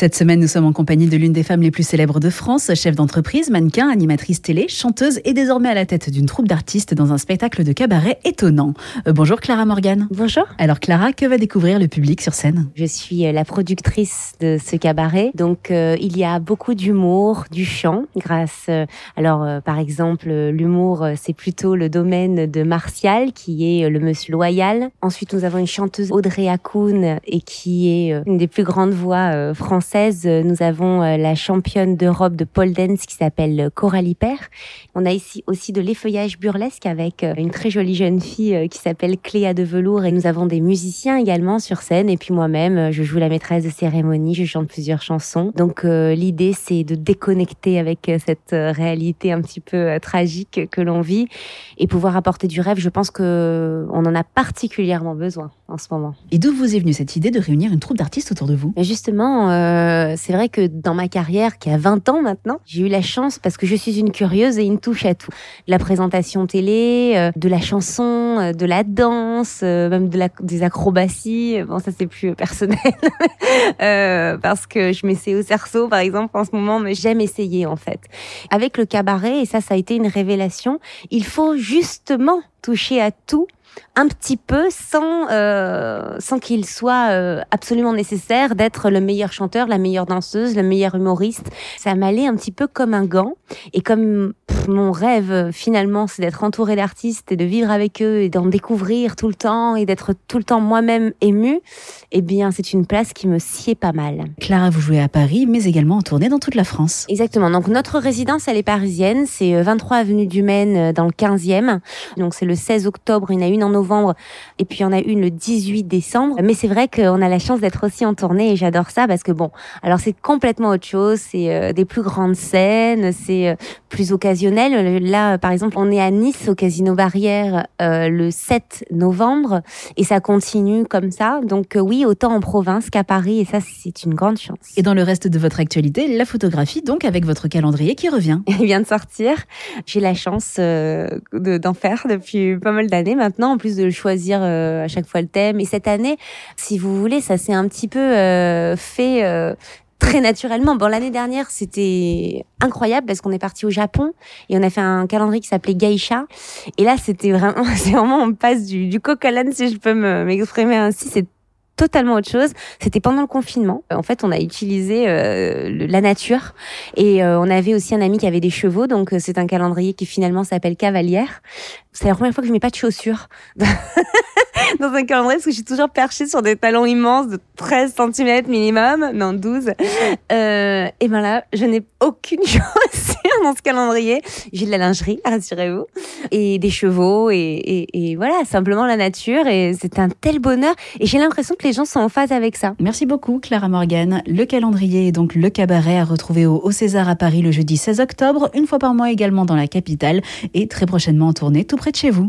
Cette semaine, nous sommes en compagnie de l'une des femmes les plus célèbres de France, chef d'entreprise, mannequin, animatrice télé, chanteuse et désormais à la tête d'une troupe d'artistes dans un spectacle de cabaret étonnant. Euh, bonjour Clara Morgan. Bonjour. Alors Clara, que va découvrir le public sur scène? Je suis euh, la productrice de ce cabaret, donc euh, il y a beaucoup d'humour, du chant, grâce. euh, alors par exemple, l'humour, c'est plutôt le domaine de Martial, qui est le Monsieur Loyal. Ensuite, nous avons une chanteuse Audrey Hakoun, et qui est une des plus grandes voix françaises. Euh, Nous avons euh, la championne d'Europe de pole dance qui s'appelle euh, Coralie Père. On a ici aussi de l'effeuillage burlesque avec une très jolie jeune fille qui s'appelle Cléa de Velours et nous avons des musiciens également sur scène et puis moi-même je joue la maîtresse de cérémonie, je chante plusieurs chansons. Donc euh, l'idée c'est de déconnecter avec cette réalité un petit peu tragique que l'on vit et pouvoir apporter du rêve. Je pense que on en a particulièrement besoin en ce moment. Et d'où vous est venue cette idée de réunir une troupe d'artistes autour de vous? Justement, euh, c'est vrai que dans ma carrière, qui a 20 ans maintenant, j'ai eu la chance, parce que je suis une curieuse et une touche à tout. La présentation télé, euh, de la chanson, euh, de la danse, euh, même des acrobaties. Bon, ça c'est plus personnel, euh, parce que je m'essaie au cerceau, par exemple, en ce moment, mais j'aime essayer en fait. Avec le cabaret, et ça, ça a été une révélation, il faut justement toucher à tout un petit peu sans euh, sans qu'il soit euh, absolument nécessaire d'être le meilleur chanteur, la meilleure danseuse, le meilleur humoriste. Ça m'allait un petit peu comme un gant et comme pff, mon rêve euh, finalement c'est d'être entouré d'artistes et de vivre avec eux et d'en découvrir tout le temps et d'être tout le temps moi-même émue, eh bien c'est une place qui me sied pas mal. Clara, vous jouez à Paris, mais également en tournée dans toute la France. Exactement. Donc notre résidence, elle est parisienne. C'est euh, 23 avenue du Maine, dans le 15e. Donc c'est le 16 octobre. Il y en a une en novembre et puis il y en a une le 18 décembre. Mais c'est vrai qu'on a la chance d'être aussi en tournée et j'adore ça parce que bon, alors c'est complètement autre chose. C'est euh, des plus grandes scènes, c'est euh, plus occasionnel. Là, par exemple, on est à Nice au Casino Barrière euh, le 7 novembre et ça continue comme ça. Donc oui, autant en province qu'à Paris et ça c'est une grande chance. Et dans le reste de votre actualité, la photographie, donc avec votre calendrier qui revient. il vient de sortir. J'ai la chance de- d'en faire depuis pas mal d'années maintenant, en plus de choisir euh, à chaque fois le thème. Et cette année, si vous voulez, ça s'est un petit peu euh, fait euh, très naturellement. Bon, l'année dernière, c'était incroyable parce qu'on est parti au Japon et on a fait un calendrier qui s'appelait Geisha. Et là, c'était vraiment, c'est vraiment, on passe du, du coq si je peux me- m'exprimer ainsi. C'est totalement autre chose. C'était pendant le confinement. En fait, on a utilisé euh, la nature et euh, on avait aussi un ami qui avait des chevaux. Donc, euh, c'est un calendrier qui finalement s'appelle Cavalière. C'est la première fois que je mets pas de chaussures dans un calendrier parce que je suis toujours perchée sur des talons immenses de 13 cm minimum, non 12. Euh, et ben là, je n'ai aucune chaussure dans ce calendrier. J'ai de la lingerie, rassurez-vous, et des chevaux et, et, et voilà, simplement la nature. Et c'est un tel bonheur. Et j'ai l'impression que les gens sont en phase avec ça. Merci beaucoup Clara Morgan. Le calendrier est donc le cabaret à retrouver au, au César à Paris le jeudi 16 octobre, une fois par mois également dans la capitale et très prochainement en tournée tout près de chez vous.